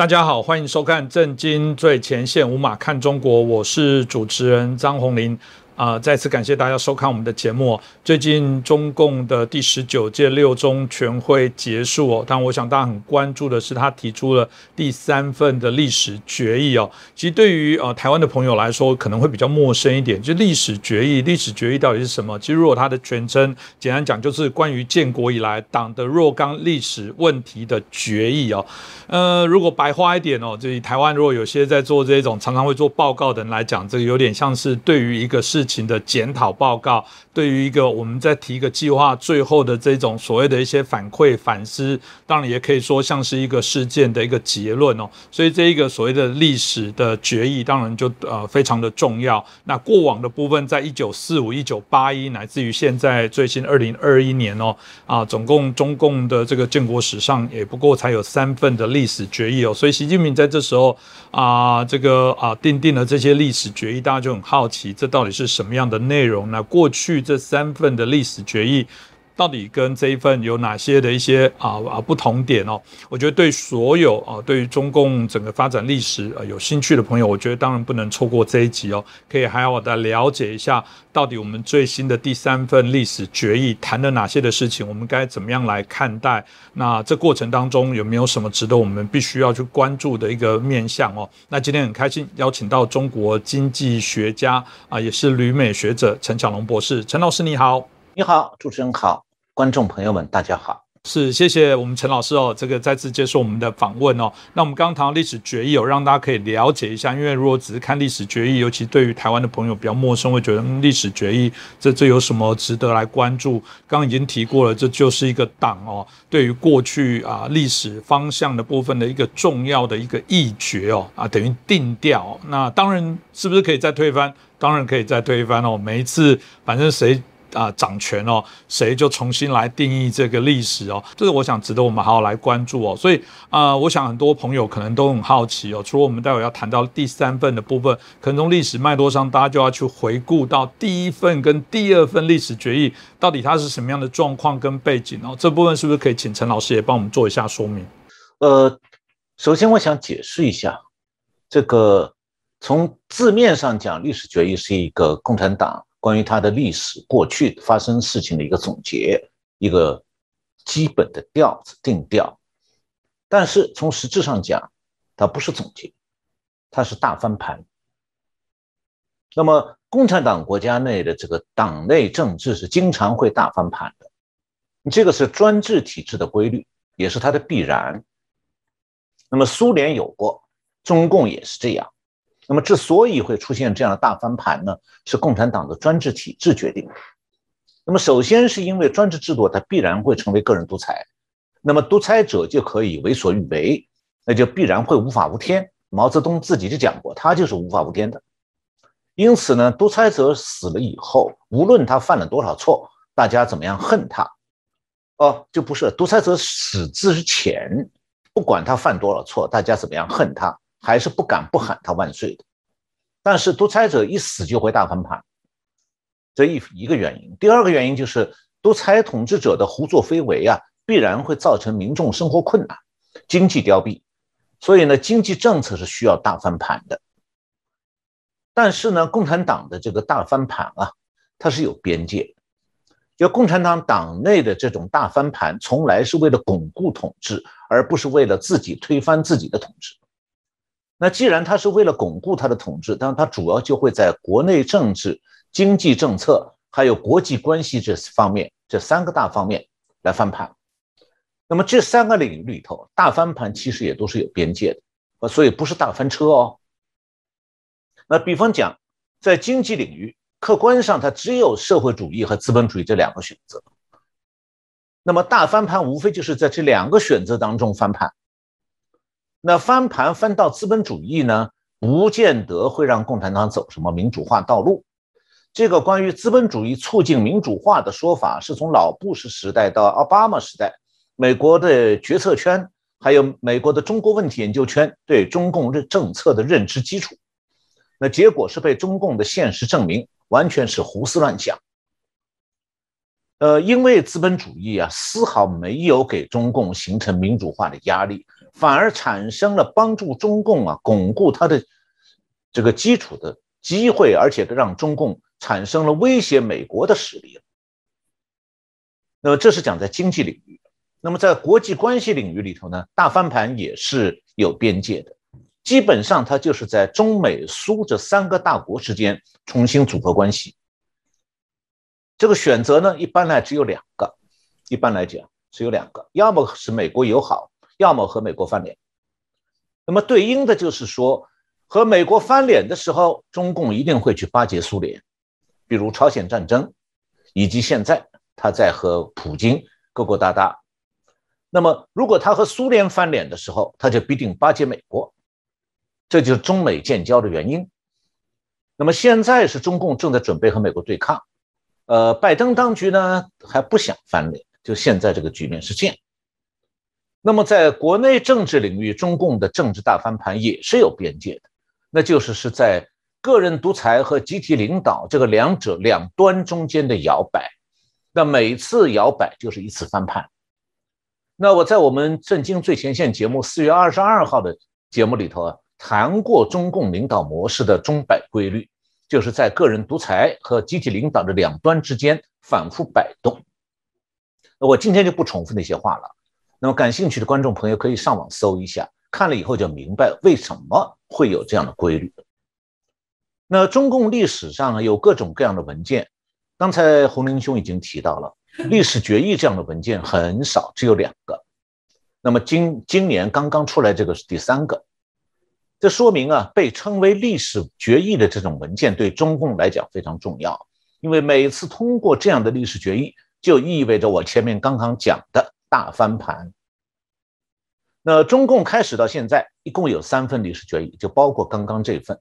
大家好，欢迎收看《震惊最前线》，无马看中国，我是主持人张宏林。啊，再次感谢大家收看我们的节目。最近中共的第十九届六中全会结束哦，但我想大家很关注的是，他提出了第三份的历史决议哦。其实对于呃台湾的朋友来说，可能会比较陌生一点。就历史决议，历史决议到底是什么？其实如果它的全称，简单讲就是关于建国以来党的若干历史问题的决议哦。呃，如果白话一点哦，就台湾如果有些在做这种常常会做报告的人来讲，这个有点像是对于一个事。情的检讨报告，对于一个我们在提一个计划最后的这种所谓的一些反馈反思，当然也可以说像是一个事件的一个结论哦。所以这一个所谓的历史的决议，当然就呃非常的重要。那过往的部分，在一九四五、一九八一，乃至于现在最新二零二一年哦，啊，总共中共的这个建国史上也不过才有三份的历史决议哦。所以习近平在这时候啊，这个啊定定了这些历史决议，大家就很好奇，这到底是。什么样的内容呢？过去这三份的历史决议。到底跟这一份有哪些的一些啊啊不同点哦？我觉得对所有啊对于中共整个发展历史啊有兴趣的朋友，我觉得当然不能错过这一集哦，可以还要的了解一下，到底我们最新的第三份历史决议谈了哪些的事情，我们该怎么样来看待？那这过程当中有没有什么值得我们必须要去关注的一个面向哦？那今天很开心邀请到中国经济学家啊，也是旅美学者陈小龙博士，陈老师你好，你好，主持人好。观众朋友们，大家好，是谢谢我们陈老师哦，这个再次接受我们的访问哦。那我们刚刚谈到历史决议哦，让大家可以了解一下，因为如果只是看历史决议，尤其对于台湾的朋友比较陌生，会觉得历史决议这这有什么值得来关注？刚刚已经提过了，这就是一个党哦，对于过去啊历史方向的部分的一个重要的一个议决哦啊，等于定调。那当然是不是可以再推翻？当然可以再推翻哦。每一次反正谁。啊，掌权哦，谁就重新来定义这个历史哦，这是我想值得我们好好来关注哦。所以啊，我想很多朋友可能都很好奇哦。除了我们待会要谈到第三份的部分，可能从历史脉络上，大家就要去回顾到第一份跟第二份历史决议到底它是什么样的状况跟背景哦。这部分是不是可以请陈老师也帮我们做一下说明？呃，首先我想解释一下，这个从字面上讲，历史决议是一个共产党。关于它的历史过去发生事情的一个总结，一个基本的调子定调，但是从实质上讲，它不是总结，它是大翻盘。那么，共产党国家内的这个党内政治是经常会大翻盘的，这个是专制体制的规律，也是它的必然。那么，苏联有过，中共也是这样。那么，之所以会出现这样的大翻盘呢，是共产党的专制体制决定的。那么，首先是因为专制制度它必然会成为个人独裁，那么独裁者就可以为所欲为，那就必然会无法无天。毛泽东自己就讲过，他就是无法无天的。因此呢，独裁者死了以后，无论他犯了多少错，大家怎么样恨他，哦，就不是独裁者死之前，不管他犯多少错，大家怎么样恨他。还是不敢不喊他万岁的，但是独裁者一死就会大翻盘，这一一个原因。第二个原因就是独裁统治者的胡作非为啊，必然会造成民众生活困难、经济凋敝，所以呢，经济政策是需要大翻盘的。但是呢，共产党的这个大翻盘啊，它是有边界，就共产党党内的这种大翻盘，从来是为了巩固统治，而不是为了自己推翻自己的统治。那既然他是为了巩固他的统治，当然他主要就会在国内政治、经济政策还有国际关系这方面这三个大方面来翻盘。那么这三个领域里头，大翻盘其实也都是有边界的，呃所以不是大翻车哦。那比方讲，在经济领域，客观上它只有社会主义和资本主义这两个选择。那么大翻盘无非就是在这两个选择当中翻盘。那翻盘翻到资本主义呢，不见得会让共产党走什么民主化道路。这个关于资本主义促进民主化的说法，是从老布什时代到奥巴马时代，美国的决策圈还有美国的中国问题研究圈对中共认政策的认知基础。那结果是被中共的现实证明，完全是胡思乱想。呃，因为资本主义啊，丝毫没有给中共形成民主化的压力。反而产生了帮助中共啊巩固它的这个基础的机会，而且让中共产生了威胁美国的实力。那么这是讲在经济领域。那么在国际关系领域里头呢，大翻盘也是有边界的，基本上它就是在中美苏这三个大国之间重新组合关系。这个选择呢，一般来只有两个，一般来讲只有两个，要么是美国友好，要么和美国翻脸。那么对应的就是说，和美国翻脸的时候，中共一定会去巴结苏联，比如朝鲜战争，以及现在他在和普京勾勾搭搭。那么如果他和苏联翻脸的时候，他就必定巴结美国，这就是中美建交的原因。那么现在是中共正在准备和美国对抗。呃，拜登当局呢还不想翻脸，就现在这个局面是这样。那么在国内政治领域，中共的政治大翻盘也是有边界的，那就是是在个人独裁和集体领导这个两者两端中间的摇摆。那每次摇摆就是一次翻盘。那我在我们《震惊最前线》节目四月二十二号的节目里头啊，谈过中共领导模式的钟摆规律。就是在个人独裁和集体领导的两端之间反复摆动。我今天就不重复那些话了。那么感兴趣的观众朋友可以上网搜一下，看了以后就明白为什么会有这样的规律。那中共历史上有各种各样的文件，刚才洪林兄已经提到了，历史决议这样的文件很少，只有两个。那么今今年刚刚出来这个是第三个。这说明啊，被称为历史决议的这种文件对中共来讲非常重要，因为每次通过这样的历史决议，就意味着我前面刚刚讲的大翻盘。那中共开始到现在一共有三份历史决议，就包括刚刚这份。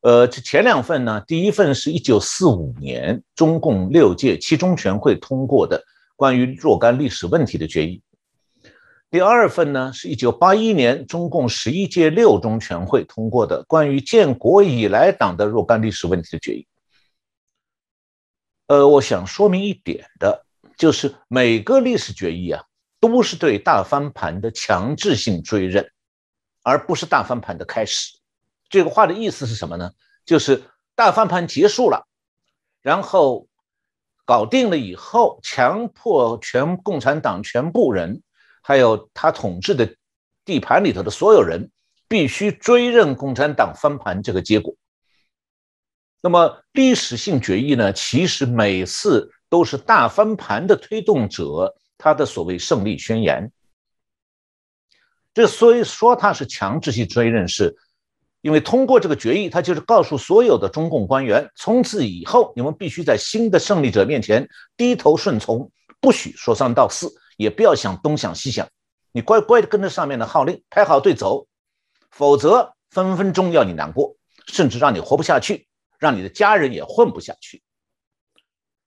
呃，这前两份呢，第一份是一九四五年中共六届七中全会通过的关于若干历史问题的决议。第二份呢，是一九八一年中共十一届六中全会通过的关于建国以来党的若干历史问题的决议。呃，我想说明一点的，就是每个历史决议啊，都是对大翻盘的强制性追认，而不是大翻盘的开始。这个话的意思是什么呢？就是大翻盘结束了，然后搞定了以后，强迫全共产党全部人。还有他统治的地盘里头的所有人必须追认共产党翻盘这个结果。那么历史性决议呢？其实每次都是大翻盘的推动者他的所谓胜利宣言。这所以说他是强制性追认，是因为通过这个决议，他就是告诉所有的中共官员，从此以后你们必须在新的胜利者面前低头顺从，不许说三道四。也不要想东想西想，你乖乖的跟着上面的号令排好队走，否则分分钟要你难过，甚至让你活不下去，让你的家人也混不下去。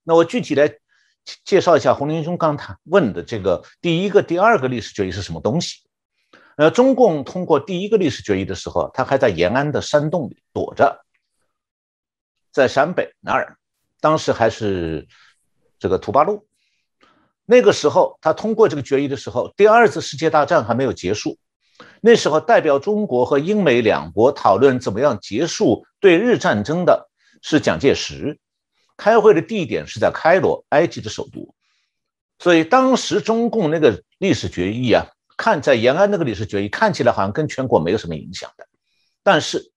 那我具体来介绍一下洪林兄刚才问的这个第一个、第二个历史决议是什么东西。呃，中共通过第一个历史决议的时候，他还在延安的山洞里躲着，在陕北那儿，当时还是这个土八路。那个时候，他通过这个决议的时候，第二次世界大战还没有结束。那时候，代表中国和英美两国讨论怎么样结束对日战争的是蒋介石。开会的地点是在开罗，埃及的首都。所以当时中共那个历史决议啊，看在延安那个历史决议看起来好像跟全国没有什么影响的，但是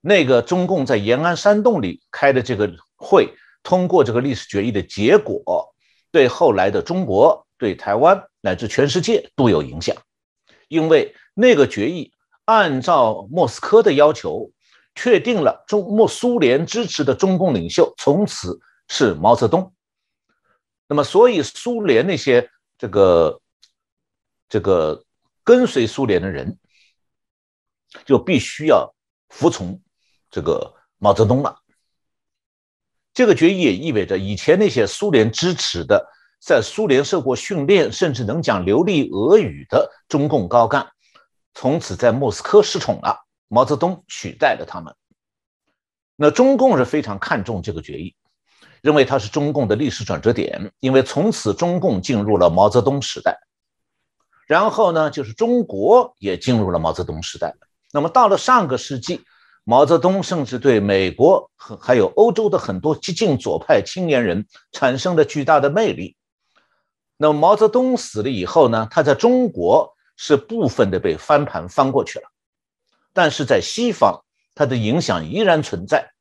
那个中共在延安山洞里开的这个会，通过这个历史决议的结果。对后来的中国、对台湾乃至全世界都有影响，因为那个决议按照莫斯科的要求，确定了中莫苏联支持的中共领袖从此是毛泽东。那么，所以苏联那些这个这个跟随苏联的人，就必须要服从这个毛泽东了。这个决议也意味着，以前那些苏联支持的、在苏联受过训练，甚至能讲流利俄语的中共高干，从此在莫斯科失宠了。毛泽东取代了他们。那中共是非常看重这个决议，认为它是中共的历史转折点，因为从此中共进入了毛泽东时代。然后呢，就是中国也进入了毛泽东时代。那么到了上个世纪，毛泽东甚至对美国和还有欧洲的很多激进左派青年人产生了巨大的魅力。那么毛泽东死了以后呢，他在中国是部分的被翻盘翻过去了，但是在西方，它的影响依然存在。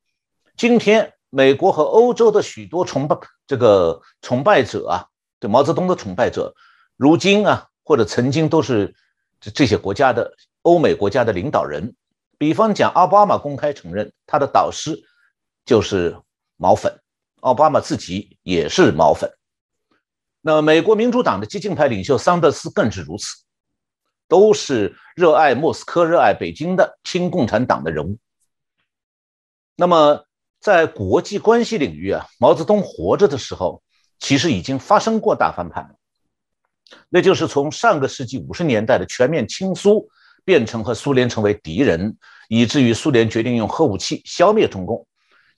今天，美国和欧洲的许多崇拜这个崇拜者啊，对毛泽东的崇拜者，如今啊，或者曾经都是这这些国家的欧美国家的领导人。比方讲，奥巴马公开承认他的导师就是毛粉，奥巴马自己也是毛粉。那美国民主党的激进派领袖桑德斯更是如此，都是热爱莫斯科、热爱北京的亲共产党的人物。那么。在国际关系领域啊，毛泽东活着的时候，其实已经发生过大翻盘，那就是从上个世纪五十年代的全面亲苏，变成和苏联成为敌人，以至于苏联决定用核武器消灭中共。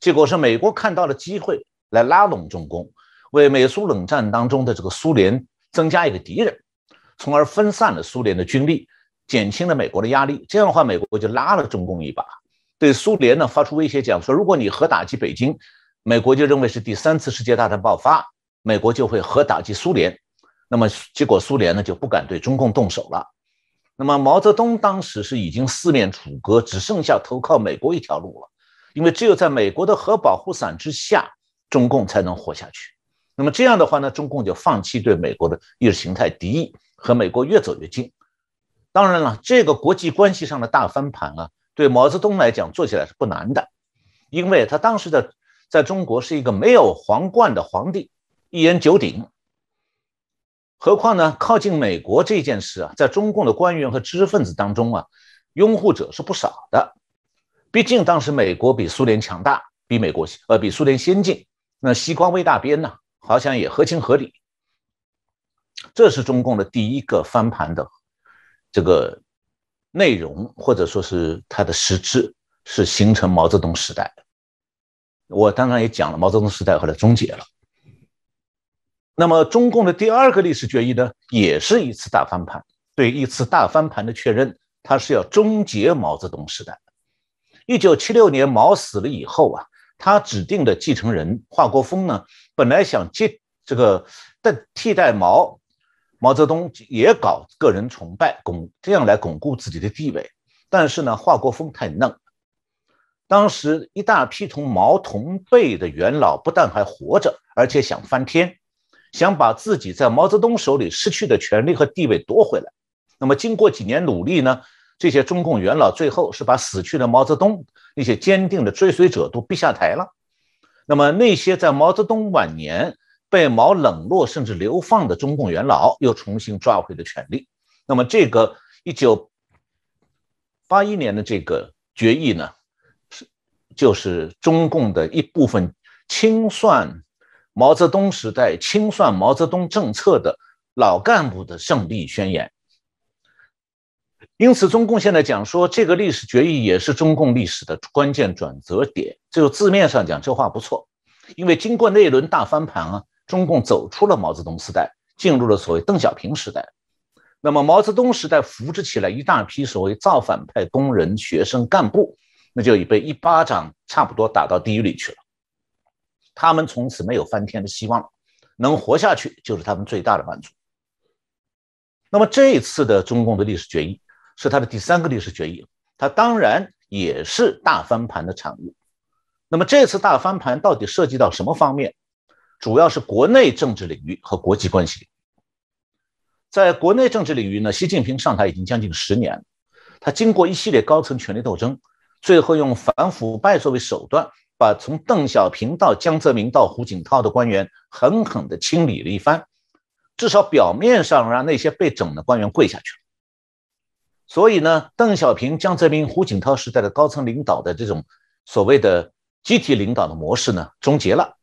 结果是美国看到了机会来拉拢中共，为美苏冷战当中的这个苏联增加一个敌人，从而分散了苏联的军力，减轻了美国的压力。这样的话，美国就拉了中共一把。对苏联呢发出威胁，讲说，如果你核打击北京，美国就认为是第三次世界大战爆发，美国就会核打击苏联。那么结果苏联呢就不敢对中共动手了。那么毛泽东当时是已经四面楚歌，只剩下投靠美国一条路了，因为只有在美国的核保护伞之下，中共才能活下去。那么这样的话呢，中共就放弃对美国的意识形态敌意，和美国越走越近。当然了，这个国际关系上的大翻盘啊。对毛泽东来讲，做起来是不难的，因为他当时的在中国是一个没有皇冠的皇帝，一言九鼎。何况呢，靠近美国这件事啊，在中共的官员和知识分子当中啊，拥护者是不少的。毕竟当时美国比苏联强大，比美国呃比苏联先进，那西瓜微大边呢，好像也合情合理。这是中共的第一个翻盘的这个。内容或者说是它的实质是形成毛泽东时代。我当然也讲了，毛泽东时代后来终结了。那么中共的第二个历史决议呢，也是一次大翻盘，对一次大翻盘的确认，它是要终结毛泽东时代。一九七六年毛死了以后啊，他指定的继承人华国锋呢，本来想接这个代替代毛。毛泽东也搞个人崇拜，巩这样来巩固自己的地位。但是呢，华国锋太嫩，当时一大批同毛同辈的元老不但还活着，而且想翻天，想把自己在毛泽东手里失去的权利和地位夺回来。那么经过几年努力呢，这些中共元老最后是把死去的毛泽东那些坚定的追随者都逼下台了。那么那些在毛泽东晚年。被毛冷落甚至流放的中共元老又重新抓回了权力。那么，这个一九八一年的这个决议呢，是就是中共的一部分清算毛泽东时代清算毛泽东政策的老干部的胜利宣言。因此，中共现在讲说这个历史决议也是中共历史的关键转折点。就字面上讲，这话不错，因为经过那一轮大翻盘啊。中共走出了毛泽东时代，进入了所谓邓小平时代。那么毛泽东时代扶植起来一大批所谓造反派工人、学生、干部，那就已被一巴掌差不多打到地狱里去了。他们从此没有翻天的希望，能活下去就是他们最大的满足。那么这一次的中共的历史决议是他的第三个历史决议，它当然也是大翻盘的产物。那么这次大翻盘到底涉及到什么方面？主要是国内政治领域和国际关系。在国内政治领域呢，习近平上台已经将近十年，他经过一系列高层权力斗争，最后用反腐败作为手段，把从邓小平到江泽民到胡锦涛的官员狠狠地清理了一番，至少表面上让那些被整的官员跪下去了。所以呢，邓小平、江泽民、胡锦涛时代的高层领导的这种所谓的集体领导的模式呢，终结了。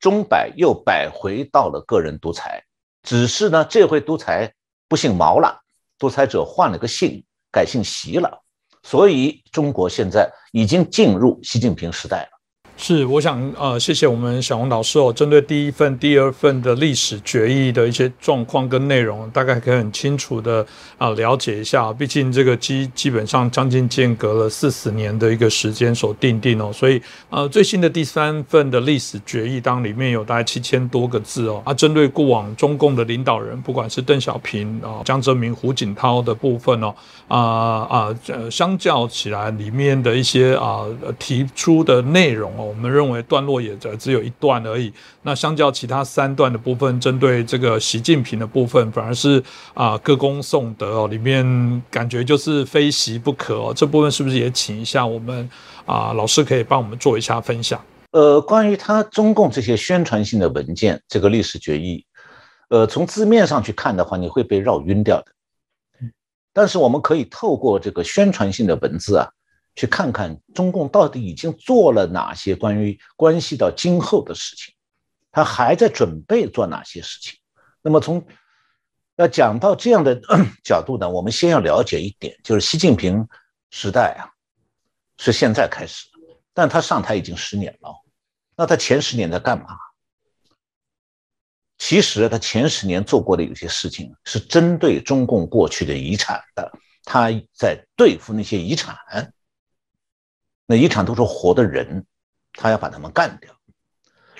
钟摆又摆回到了个人独裁，只是呢，这回独裁不姓毛了，独裁者换了个姓，改姓习了，所以中国现在已经进入习近平时代了。是，我想呃，谢谢我们小红老师哦。针对第一份、第二份的历史决议的一些状况跟内容，大概可以很清楚的啊了解一下。毕竟这个基基本上将近间隔了四十年的一个时间所定定哦，所以呃，最新的第三份的历史决议当里面有大概七千多个字哦。啊，针对过往中共的领导人，不管是邓小平啊、江泽民、胡锦涛的部分哦，啊啊呃，相较起来里面的一些啊提出的内容哦。我们认为段落也只只有一段而已。那相较其他三段的部分，针对这个习近平的部分，反而是啊歌功颂德哦，里面感觉就是非习不可哦。这部分是不是也请一下我们啊老师可以帮我们做一下分享？呃，关于他中共这些宣传性的文件，这个历史决议，呃，从字面上去看的话，你会被绕晕掉的。但是我们可以透过这个宣传性的文字啊。去看看中共到底已经做了哪些关于关系到今后的事情，他还在准备做哪些事情？那么从要讲到这样的 角度呢，我们先要了解一点，就是习近平时代啊，是现在开始，但他上台已经十年了，那他前十年在干嘛？其实他前十年做过的有些事情是针对中共过去的遗产的，他在对付那些遗产。那遗产都是活的人，他要把他们干掉。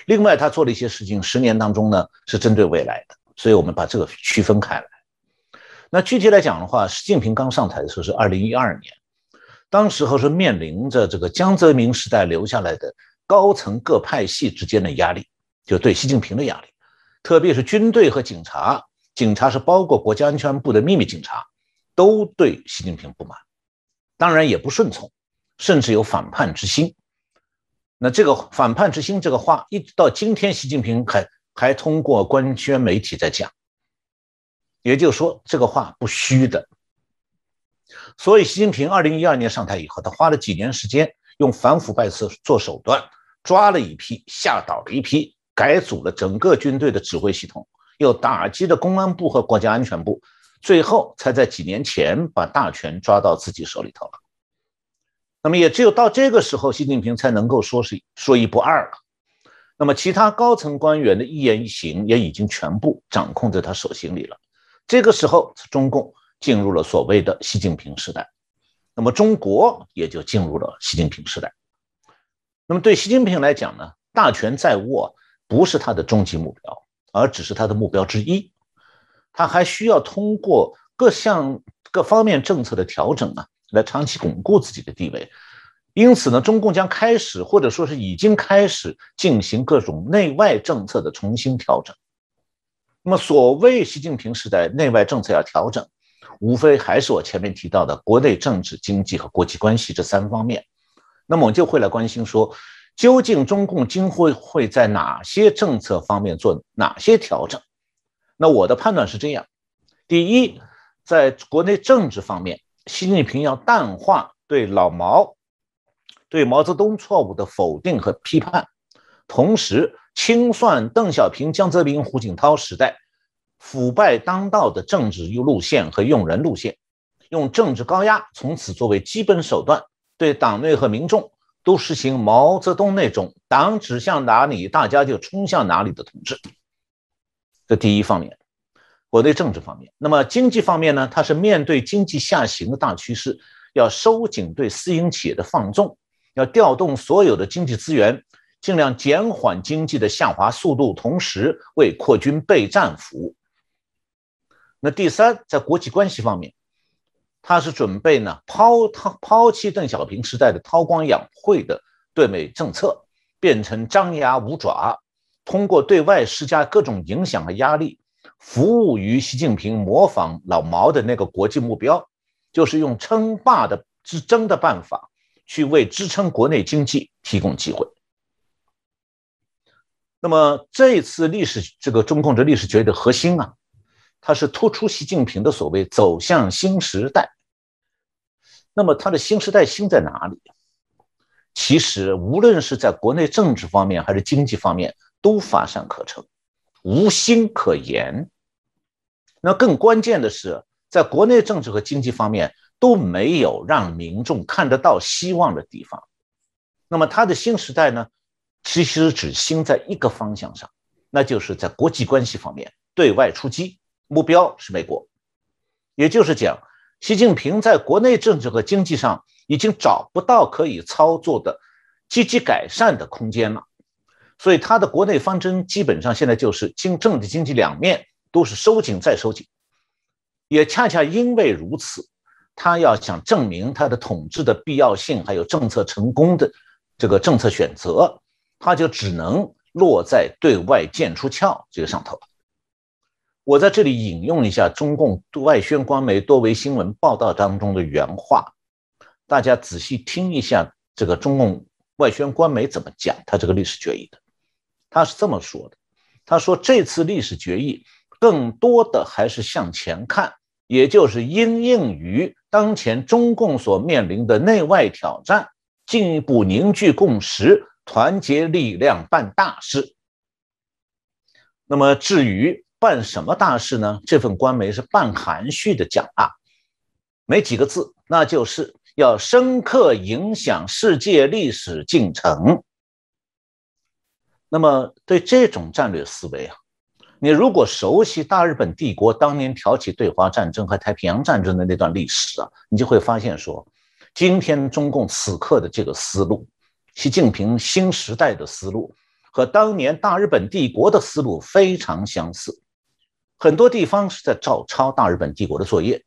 另外，他做了一些事情，十年当中呢是针对未来的，所以我们把这个区分开来。那具体来讲的话，习近平刚上台的时候是二零一二年，当时候是面临着这个江泽民时代留下来的高层各派系之间的压力，就对习近平的压力，特别是军队和警察，警察是包括国家安全部的秘密警察，都对习近平不满，当然也不顺从。甚至有反叛之心，那这个反叛之心这个话，一直到今天，习近平还还通过官宣媒体在讲，也就是说，这个话不虚的。所以，习近平二零一二年上台以后，他花了几年时间，用反腐败策做手段，抓了一批，吓倒了一批，改组了整个军队的指挥系统，又打击了公安部和国家安全部，最后才在几年前把大权抓到自己手里头了。那么也只有到这个时候，习近平才能够说是说一不二了。那么其他高层官员的一言一行也已经全部掌控在他手心里了。这个时候，中共进入了所谓的习近平时代，那么中国也就进入了习近平时代。那么对习近平来讲呢，大权在握不是他的终极目标，而只是他的目标之一。他还需要通过各项各方面政策的调整啊。来长期巩固自己的地位，因此呢，中共将开始或者说是已经开始进行各种内外政策的重新调整。那么，所谓习近平时代内外政策要调整，无非还是我前面提到的国内政治、经济和国际关系这三方面。那么，我就会来关心说，究竟中共今后会在哪些政策方面做哪些调整？那我的判断是这样：第一，在国内政治方面。习近平要淡化对老毛、对毛泽东错误的否定和批判，同时清算邓小平、江泽民、胡锦涛时代腐败当道的政治路线和用人路线，用政治高压从此作为基本手段，对党内和民众都实行毛泽东那种“党指向哪里，大家就冲向哪里”的统治。这第一方面。国内政治方面，那么经济方面呢？它是面对经济下行的大趋势，要收紧对私营企业的放纵，要调动所有的经济资源，尽量减缓经济的下滑速度，同时为扩军备战服务。那第三，在国际关系方面，他是准备呢抛抛抛弃邓小平时代的韬光养晦的对美政策，变成张牙舞爪，通过对外施加各种影响和压力。服务于习近平模仿老毛的那个国际目标，就是用称霸的之争的办法，去为支撑国内经济提供机会。那么这次历史这个中共的历史决议的核心啊，它是突出习近平的所谓走向新时代。那么他的新时代新在哪里？其实无论是在国内政治方面还是经济方面，都乏善可陈。无心可言。那更关键的是，在国内政治和经济方面都没有让民众看得到希望的地方。那么他的新时代呢，其实只兴在一个方向上，那就是在国际关系方面对外出击，目标是美国。也就是讲，习近平在国内政治和经济上已经找不到可以操作的积极改善的空间了，所以他的国内方针基本上现在就是经政治经济两面都是收紧再收紧。也恰恰因为如此，他要想证明他的统治的必要性，还有政策成功的这个政策选择。他就只能落在对外剑出鞘这个上头。我在这里引用一下中共外宣官媒多维新闻报道当中的原话，大家仔细听一下这个中共外宣官媒怎么讲他这个历史决议的。他是这么说的：“他说这次历史决议更多的还是向前看，也就是因应于当前中共所面临的内外挑战，进一步凝聚共识。”团结力量办大事。那么至于办什么大事呢？这份官媒是半含蓄的讲啊，没几个字，那就是要深刻影响世界历史进程。那么对这种战略思维啊，你如果熟悉大日本帝国当年挑起对华战争和太平洋战争的那段历史啊，你就会发现说，今天中共此刻的这个思路。习近平新时代的思路和当年大日本帝国的思路非常相似，很多地方是在照抄大日本帝国的作业。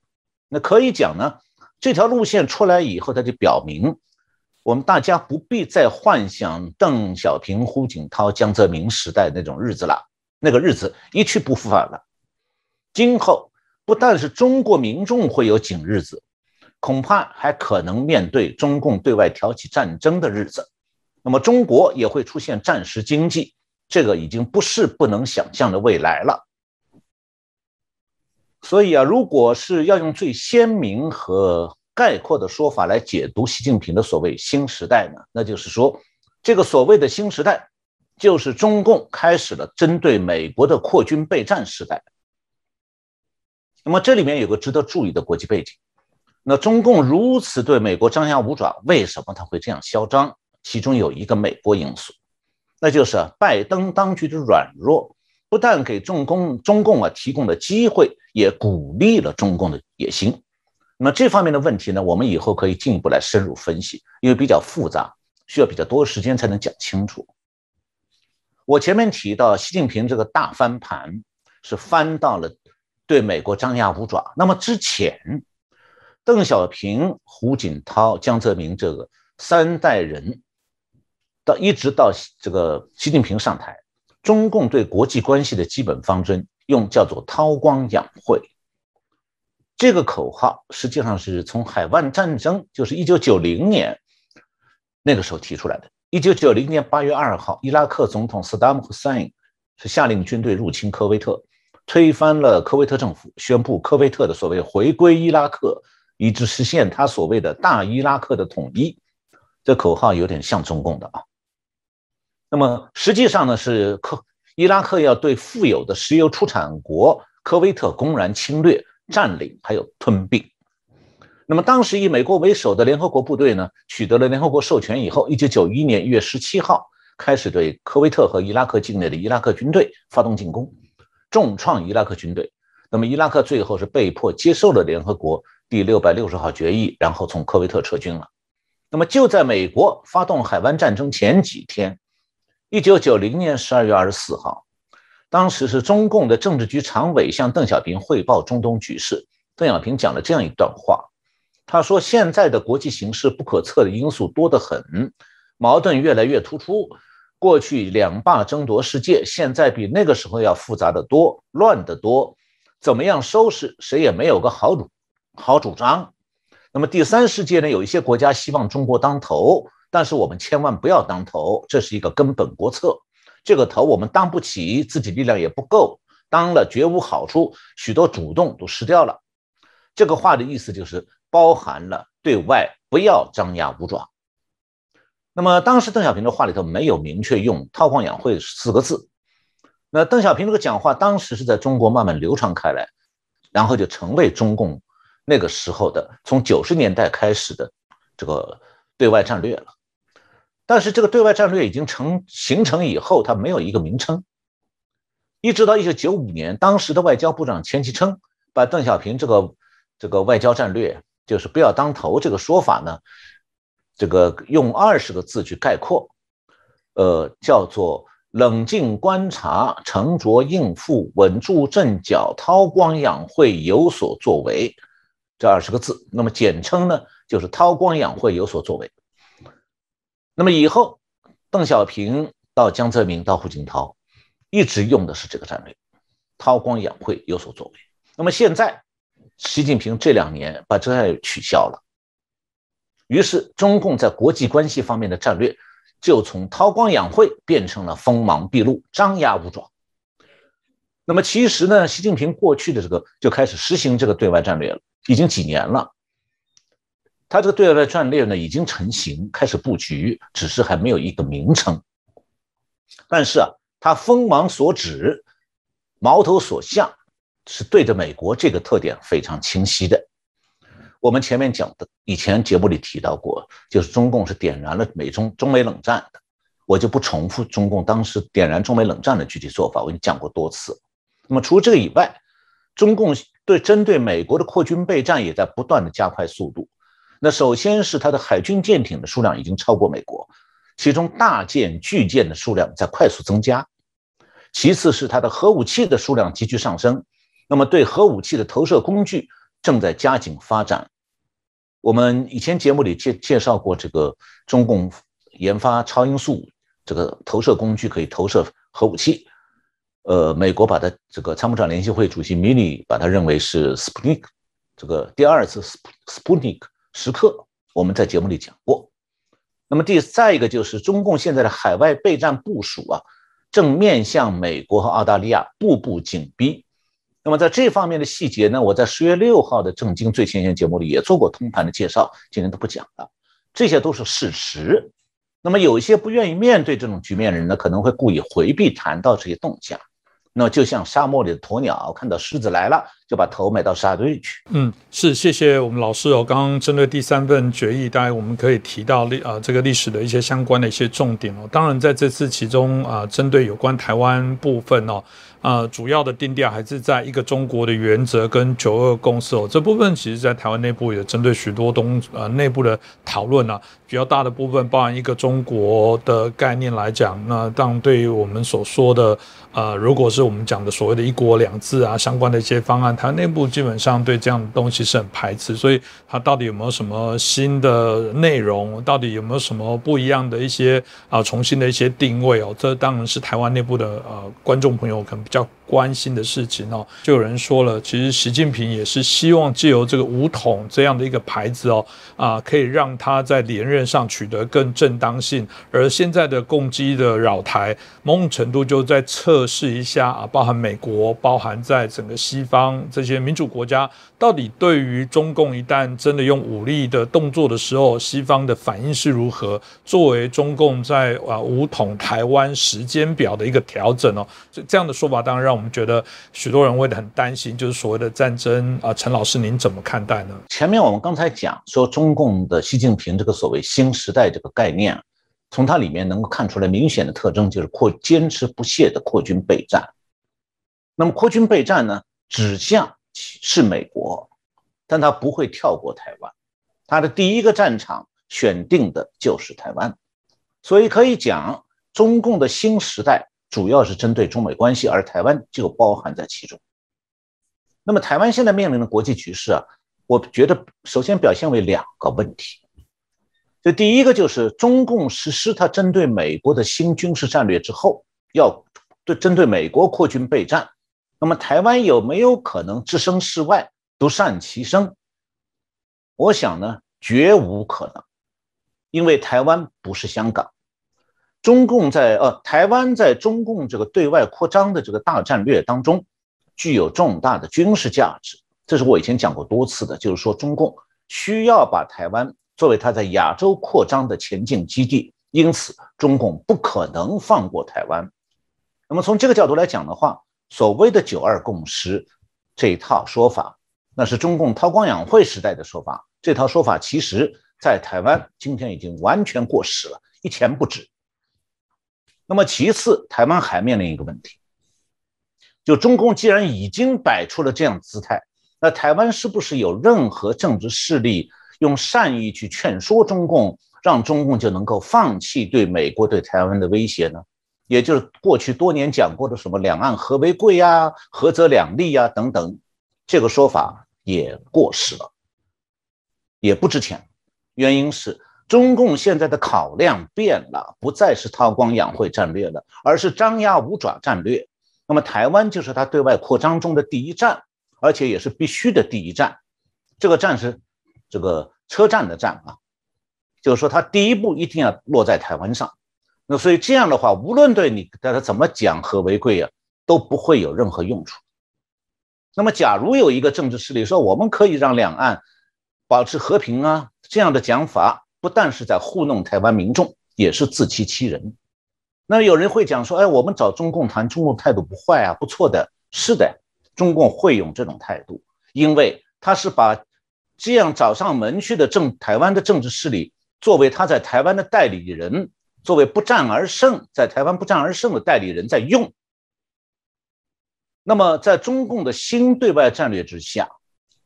那可以讲呢，这条路线出来以后，它就表明我们大家不必再幻想邓小平、胡锦涛、江泽民时代那种日子了，那个日子一去不复返了。今后不但是中国民众会有紧日子，恐怕还可能面对中共对外挑起战争的日子。那么中国也会出现战时经济，这个已经不是不能想象的未来了。所以啊，如果是要用最鲜明和概括的说法来解读习近平的所谓新时代呢，那就是说，这个所谓的新时代，就是中共开始了针对美国的扩军备战时代。那么这里面有个值得注意的国际背景，那中共如此对美国张牙舞爪，为什么他会这样嚣张？其中有一个美国因素，那就是拜登当局的软弱，不但给中共中共啊提供了机会，也鼓励了中共的野心。那么这方面的问题呢，我们以后可以进一步来深入分析，因为比较复杂，需要比较多时间才能讲清楚。我前面提到，习近平这个大翻盘是翻到了对美国张牙舞爪。那么之前，邓小平、胡锦涛、江泽民这个三代人。到一直到这个习近平上台，中共对国际关系的基本方针用叫做韬光养晦。这个口号实际上是从海湾战争，就是一九九零年那个时候提出来的。一九九零年八月二号，伊拉克总统萨达姆·侯赛因是下令军队入侵科威特，推翻了科威特政府，宣布科威特的所谓回归伊拉克，以致实现他所谓的大伊拉克的统一。这口号有点像中共的啊。那么实际上呢，是科伊拉克要对富有的石油出产国科威特公然侵略、占领，还有吞并。那么当时以美国为首的联合国部队呢，取得了联合国授权以后，一九九一年一月十七号开始对科威特和伊拉克境内的伊拉克军队发动进攻，重创伊拉克军队。那么伊拉克最后是被迫接受了联合国第六百六十号决议，然后从科威特撤军了。那么就在美国发动海湾战争前几天。一九九零年十二月二十四号，当时是中共的政治局常委向邓小平汇报中东局势。邓小平讲了这样一段话，他说：“现在的国际形势不可测的因素多得很，矛盾越来越突出。过去两霸争夺世界，现在比那个时候要复杂的多，乱得多。怎么样收拾，谁也没有个好主好主张。那么第三世界呢？有一些国家希望中国当头。”但是我们千万不要当头，这是一个根本国策。这个头我们当不起，自己力量也不够，当了绝无好处，许多主动都失掉了。这个话的意思就是包含了对外不要张牙舞爪。那么当时邓小平的话里头没有明确用“韬光养晦”四个字。那邓小平这个讲话当时是在中国慢慢流传开来，然后就成为中共那个时候的从九十年代开始的这个对外战略了。但是这个对外战略已经成形成以后，它没有一个名称。一直到一九九五年，当时的外交部长钱其琛把邓小平这个这个外交战略，就是不要当头这个说法呢，这个用二十个字去概括，呃，叫做冷静观察、沉着应付、稳住阵脚、韬光养晦、有所作为，这二十个字，那么简称呢就是韬光养晦、有所作为。那么以后，邓小平到江泽民到胡锦涛。一直用的是这个战略，韬光养晦，有所作为。那么现在，习近平这两年把这战略取消了，于是中共在国际关系方面的战略就从韬光养晦变成了锋芒毕露、张牙舞爪。那么其实呢，习近平过去的这个就开始实行这个对外战略了，已经几年了。他这个对外战略呢已经成型，开始布局，只是还没有一个名称。但是啊。他锋芒所指，矛头所向，是对着美国，这个特点非常清晰的。我们前面讲的，以前节目里提到过，就是中共是点燃了美中中美冷战的，我就不重复中共当时点燃中美冷战的具体做法，我已经讲过多次。那么除了这个以外，中共对针对美国的扩军备战也在不断的加快速度。那首先是它的海军舰艇的数量已经超过美国，其中大舰、巨舰的数量在快速增加。其次是它的核武器的数量急剧上升，那么对核武器的投射工具正在加紧发展。我们以前节目里介介绍过，这个中共研发超音速这个投射工具可以投射核武器。呃，美国把它这个参谋长联席会主席米里把它认为是 Sputnik 这个第二次 Sputnik 时刻，我们在节目里讲过。那么第再一个就是中共现在的海外备战部署啊。正面向美国和澳大利亚步步紧逼。那么在这方面的细节呢，我在十月六号的正经最前线节目里也做过通盘的介绍，今天都不讲了。这些都是事实。那么有一些不愿意面对这种局面的人呢，可能会故意回避谈到这些动向。那就像沙漠里的鸵鸟，看到狮子来了，就把头埋到沙堆里去。嗯，是，谢谢我们老师哦。刚刚针对第三份决议，大概我们可以提到历啊这个历史的一些相关的一些重点哦。当然，在这次其中啊，针对有关台湾部分哦。呃，主要的定调还是在一个中国的原则跟九二共识哦。这部分其实，在台湾内部也针对许多东呃内部的讨论啊，比较大的部分，包含一个中国的概念来讲，那当对于我们所说的呃，如果是我们讲的所谓的一国两制啊，相关的一些方案，它内部基本上对这样的东西是很排斥。所以，它到底有没有什么新的内容？到底有没有什么不一样的一些啊，重新的一些定位哦？这当然是台湾内部的呃观众朋友可能比。较关心的事情哦，就有人说了，其实习近平也是希望借由这个武统这样的一个牌子哦，啊，可以让他在连任上取得更正当性。而现在的攻击的扰台，某种程度就在测试一下啊，包含美国，包含在整个西方这些民主国家，到底对于中共一旦真的用武力的动作的时候，西方的反应是如何？作为中共在啊武统台湾时间表的一个调整哦，这这样的说法。当然，让我们觉得许多人会很担心，就是所谓的战争啊。陈老师，您怎么看待呢？前面我们刚才讲说，中共的习近平这个所谓新时代这个概念，从它里面能够看出来明显的特征，就是扩坚持不懈的扩军备战。那么扩军备战呢，指向是美国，但他不会跳过台湾，他的第一个战场选定的就是台湾，所以可以讲，中共的新时代。主要是针对中美关系，而台湾就包含在其中。那么，台湾现在面临的国际局势啊，我觉得首先表现为两个问题。这第一个就是中共实施它针对美国的新军事战略之后，要对针对美国扩军备战。那么，台湾有没有可能置身事外，独善其身？我想呢，绝无可能，因为台湾不是香港。中共在呃台湾在中共这个对外扩张的这个大战略当中，具有重大的军事价值。这是我以前讲过多次的，就是说中共需要把台湾作为它在亚洲扩张的前进基地，因此中共不可能放过台湾。那么从这个角度来讲的话，所谓的“九二共识”这一套说法，那是中共韬光养晦时代的说法。这套说法其实在台湾今天已经完全过时了。一钱不值。那么其次，台湾还面临一个问题，就中共既然已经摆出了这样姿态，那台湾是不是有任何政治势力用善意去劝说中共，让中共就能够放弃对美国对台湾的威胁呢？也就是过去多年讲过的什么“两岸和为贵”呀、“合则两利”呀等等，这个说法也过时了，也不值钱。原因是。中共现在的考量变了，不再是韬光养晦战略了，而是张牙舞爪战略。那么台湾就是他对外扩张中的第一站，而且也是必须的第一站。这个站是这个车站的站啊，就是说他第一步一定要落在台湾上。那所以这样的话，无论对你对他怎么讲和为贵啊，都不会有任何用处。那么假如有一个政治势力说我们可以让两岸保持和平啊，这样的讲法。不但是在糊弄台湾民众，也是自欺欺人。那有人会讲说：“哎，我们找中共谈，中共态度不坏啊，不错的。”是的，中共会用这种态度，因为他是把这样找上门去的政台湾的政治势力作为他在台湾的代理人，作为不战而胜，在台湾不战而胜的代理人在用。那么，在中共的新对外战略之下，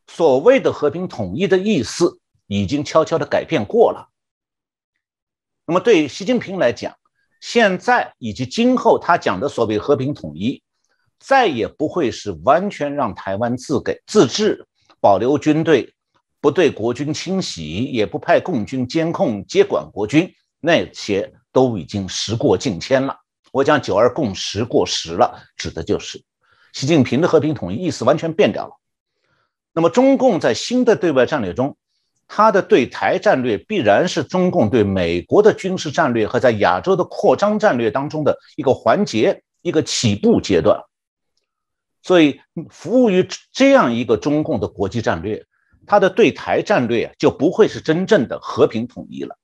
所谓的和平统一的意思。已经悄悄的改变过了。那么，对习近平来讲，现在以及今后他讲的所谓和平统一，再也不会是完全让台湾自给自治，保留军队，不对国军清洗，也不派共军监控接管国军，那些都已经时过境迁了。我讲九二共识过时了，指的就是习近平的和平统一意思完全变掉了。那么，中共在新的对外战略中。它的对台战略必然是中共对美国的军事战略和在亚洲的扩张战略当中的一个环节，一个起步阶段。所以，服务于这样一个中共的国际战略，它的对台战略就不会是真正的和平统一了。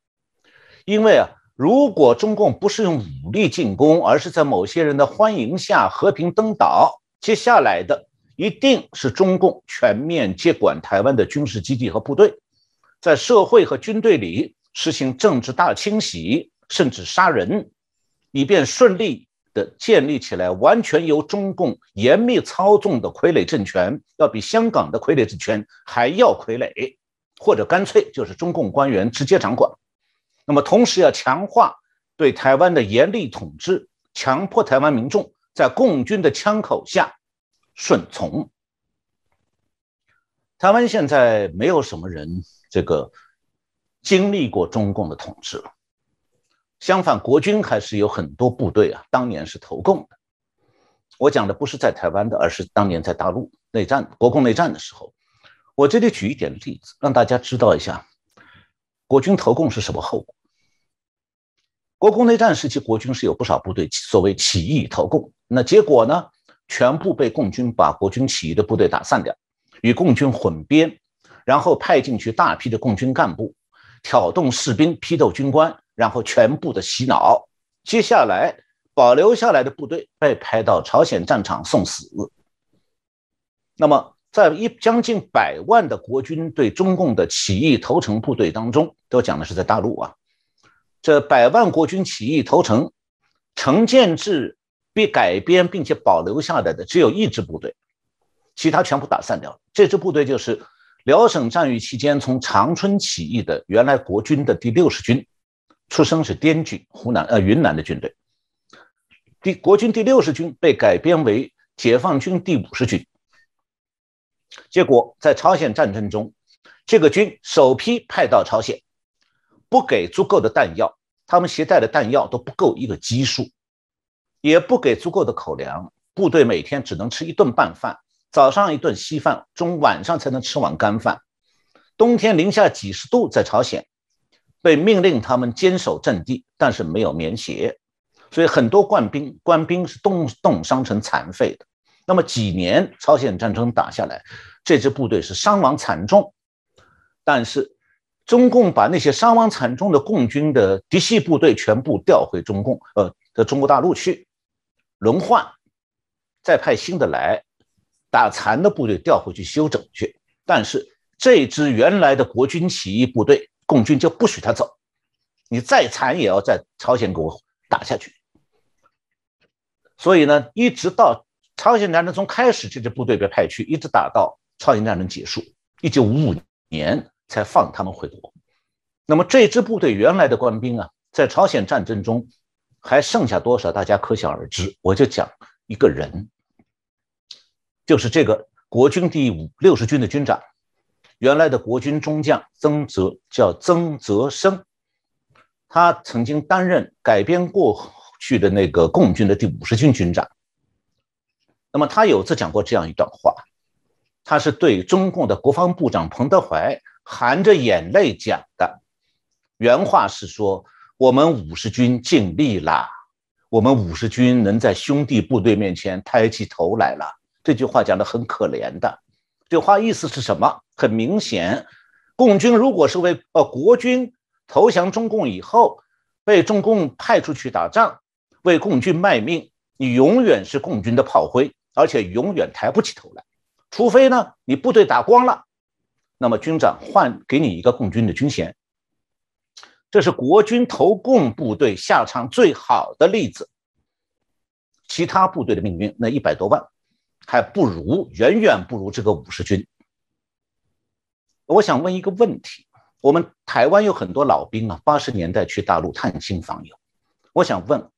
因为啊，如果中共不是用武力进攻，而是在某些人的欢迎下和平登岛，接下来的一定是中共全面接管台湾的军事基地和部队。在社会和军队里实行政治大清洗，甚至杀人，以便顺利的建立起来完全由中共严密操纵的傀儡政权，要比香港的傀儡政权还要傀儡，或者干脆就是中共官员直接掌管。那么，同时要强化对台湾的严厉统治，强迫台湾民众在共军的枪口下顺从。台湾现在没有什么人。这个经历过中共的统治了，相反，国军还是有很多部队啊，当年是投共的。我讲的不是在台湾的，而是当年在大陆内战、国共内战的时候。我这里举一点例子，让大家知道一下国军投共是什么后果。国共内战时期，国军是有不少部队所谓起义投共，那结果呢，全部被共军把国军起义的部队打散掉，与共军混编。然后派进去大批的共军干部，挑动士兵批斗军官，然后全部的洗脑。接下来保留下来的部队被派到朝鲜战场送死。那么，在一将近百万的国军对中共的起义投诚部队当中，都讲的是在大陆啊，这百万国军起义投诚，成建制被改编并且保留下来的只有一支部队，其他全部打散掉了。这支部队就是。辽沈战役期间，从长春起义的原来国军的第六十军，出生是滇军，湖南呃云南的军队。第国军第六十军被改编为解放军第五十军。结果在朝鲜战争中，这个军首批派到朝鲜，不给足够的弹药，他们携带的弹药都不够一个基数，也不给足够的口粮，部队每天只能吃一顿半饭。早上一顿稀饭，中晚上才能吃碗干饭。冬天零下几十度，在朝鲜被命令他们坚守阵地，但是没有棉鞋，所以很多官兵官兵是冻冻伤成残废的。那么几年朝鲜战争打下来，这支部队是伤亡惨重。但是中共把那些伤亡惨重的共军的嫡系部队全部调回中共呃的中国大陆去轮换，再派新的来。打残的部队调回去休整去，但是这支原来的国军起义部队，共军就不许他走，你再残也要在朝鲜给我打下去。所以呢，一直到朝鲜战争从开始，这支部队被派去，一直打到朝鲜战争结束，一九五五年才放他们回国。那么这支部队原来的官兵啊，在朝鲜战争中还剩下多少？大家可想而知。我就讲一个人，就是这个国军第五六十军的军长，原来的国军中将曾泽，叫曾泽生，他曾经担任改编过。去的那个共军的第五十军军长，那么他有次讲过这样一段话，他是对中共的国防部长彭德怀含着眼泪讲的，原话是说：“我们五十军尽力了，我们五十军能在兄弟部队面前抬起头来了。”这句话讲的很可怜的，这话意思是什么？很明显，共军如果是为呃国军投降中共以后被中共派出去打仗。为共军卖命，你永远是共军的炮灰，而且永远抬不起头来。除非呢，你部队打光了，那么军长换给你一个共军的军衔。这是国军投共部队下场最好的例子。其他部队的命运，那一百多万，还不如远远不如这个五十军。我想问一个问题：我们台湾有很多老兵啊，八十年代去大陆探亲访友，我想问。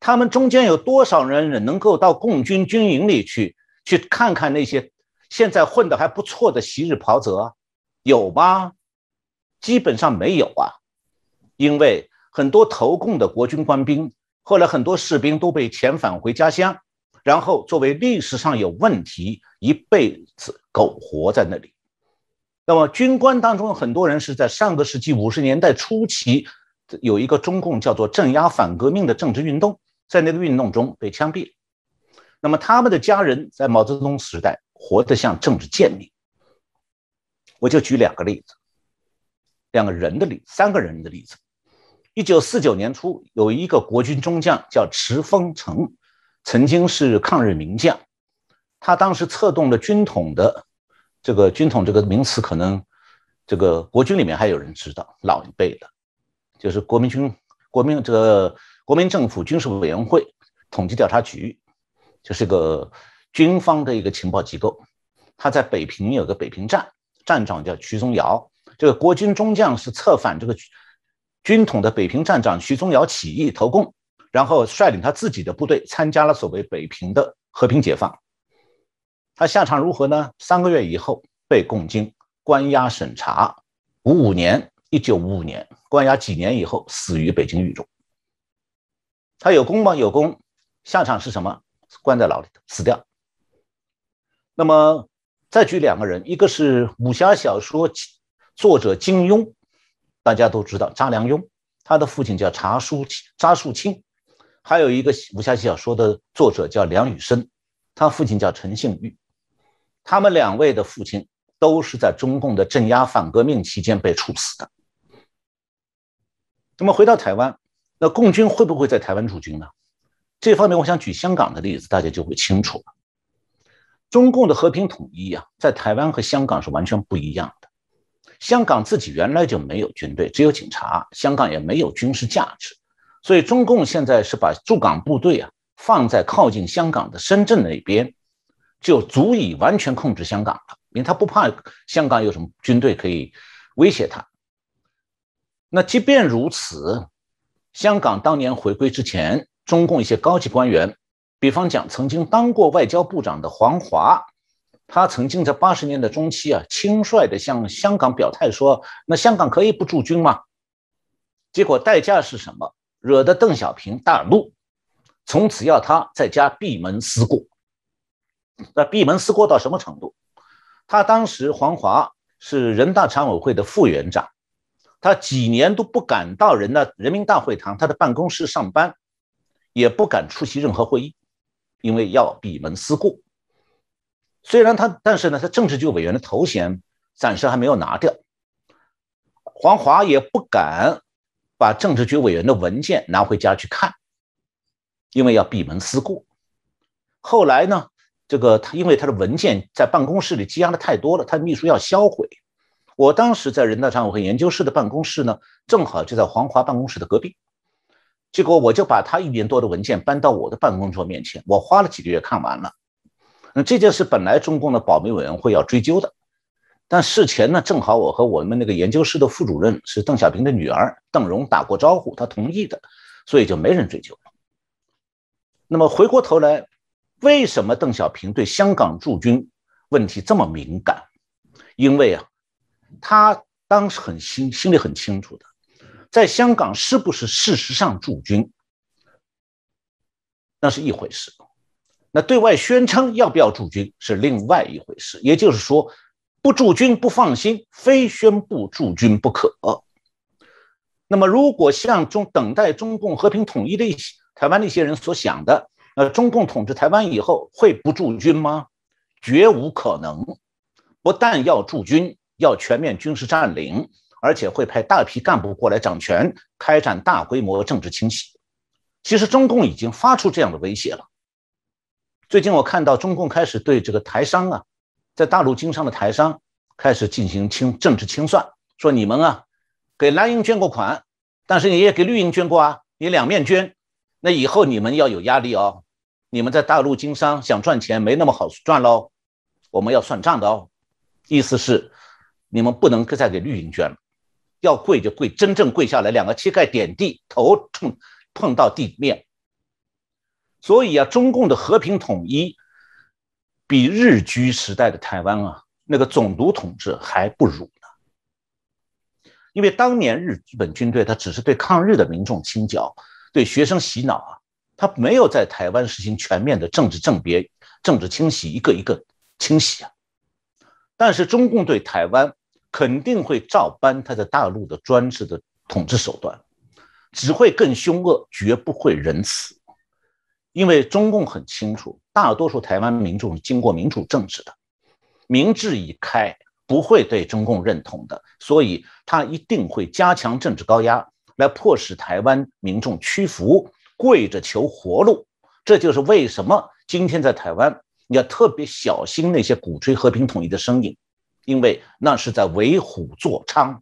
他们中间有多少人能够到共军军营里去，去看看那些现在混得还不错的昔日袍泽，有吗？基本上没有啊，因为很多投共的国军官兵，后来很多士兵都被遣返回家乡，然后作为历史上有问题，一辈子苟活在那里。那么军官当中很多人是在上个世纪五十年代初期，有一个中共叫做镇压反革命的政治运动。在那个运动中被枪毙，那么他们的家人在毛泽东时代活得像政治贱民。我就举两个例子，两个人的例，三个人的例子。一九四九年初，有一个国军中将叫池峰成，曾经是抗日名将。他当时策动了军统的这个军统这个名词，可能这个国军里面还有人知道，老一辈的，就是国民军国民这个。国民政府军事委员会统计调查局，就是个军方的一个情报机构。他在北平有个北平站，站长叫徐宗尧。这个国军中将是策反这个军统的北平站长徐宗尧起义投共，然后率领他自己的部队参加了所谓北平的和平解放。他下场如何呢？三个月以后被共军关押审查。五五年，一九五五年，关押几年以后死于北京狱中。他有功吗？有功，下场是什么？关在牢里头，死掉。那么再举两个人，一个是武侠小说作者金庸，大家都知道查良镛，他的父亲叫查书查树清；还有一个武侠小说的作者叫梁羽生，他父亲叫陈幸玉。他们两位的父亲都是在中共的镇压反革命期间被处死的。那么回到台湾。那共军会不会在台湾驻军呢？这方面我想举香港的例子，大家就会清楚了。中共的和平统一啊，在台湾和香港是完全不一样的。香港自己原来就没有军队，只有警察，香港也没有军事价值，所以中共现在是把驻港部队啊放在靠近香港的深圳那边，就足以完全控制香港了，因为他不怕香港有什么军队可以威胁他。那即便如此。香港当年回归之前，中共一些高级官员，比方讲曾经当过外交部长的黄华，他曾经在八十年代中期啊，轻率的向香港表态说：“那香港可以不驻军吗？”结果代价是什么？惹得邓小平大怒，从此要他在家闭门思过。那闭门思过到什么程度？他当时黄华是人大常委会的副院长。他几年都不敢到人的人民大会堂他的办公室上班，也不敢出席任何会议，因为要闭门思过。虽然他，但是呢，他政治局委员的头衔暂时还没有拿掉。黄华也不敢把政治局委员的文件拿回家去看，因为要闭门思过。后来呢，这个他因为他的文件在办公室里积压的太多了，他秘书要销毁。我当时在人大常委会研究室的办公室呢，正好就在黄华办公室的隔壁。结果我就把他一年多的文件搬到我的办公桌面前，我花了几个月看完了。那这件事本来中共的保密委员会要追究的，但事前呢，正好我和我们那个研究室的副主任是邓小平的女儿邓蓉打过招呼，她同意的，所以就没人追究了。那么回过头来，为什么邓小平对香港驻军问题这么敏感？因为啊，他当时很心心里很清楚的。在香港是不是事实上驻军，那是一回事；那对外宣称要不要驻军是另外一回事。也就是说，不驻军不放心，非宣布驻军不可。那么，如果像中等待中共和平统一的一些台湾那些人所想的，呃，中共统治台湾以后会不驻军吗？绝无可能。不但要驻军，要全面军事占领。而且会派大批干部过来掌权，开展大规模政治清洗。其实中共已经发出这样的威胁了。最近我看到中共开始对这个台商啊，在大陆经商的台商开始进行清政治清算，说你们啊，给蓝营捐过款，但是你也给绿营捐过啊，你两面捐，那以后你们要有压力哦。你们在大陆经商想赚钱没那么好赚喽，我们要算账的哦。意思是你们不能再给绿营捐了。要跪就跪，真正跪下来，两个膝盖点地，头冲碰到地面。所以啊，中共的和平统一比日据时代的台湾啊，那个总督统治还不如呢。因为当年日本军队他只是对抗日的民众清剿，对学生洗脑啊，他没有在台湾实行全面的政治政别、政治清洗，一个一个清洗啊。但是中共对台湾。肯定会照搬他在大陆的专制的统治手段，只会更凶恶，绝不会仁慈。因为中共很清楚，大多数台湾民众经过民主政治的，民智已开，不会对中共认同的，所以他一定会加强政治高压，来迫使台湾民众屈服，跪着求活路。这就是为什么今天在台湾你要特别小心那些鼓吹和平统一的声音。因为那是在为虎作伥。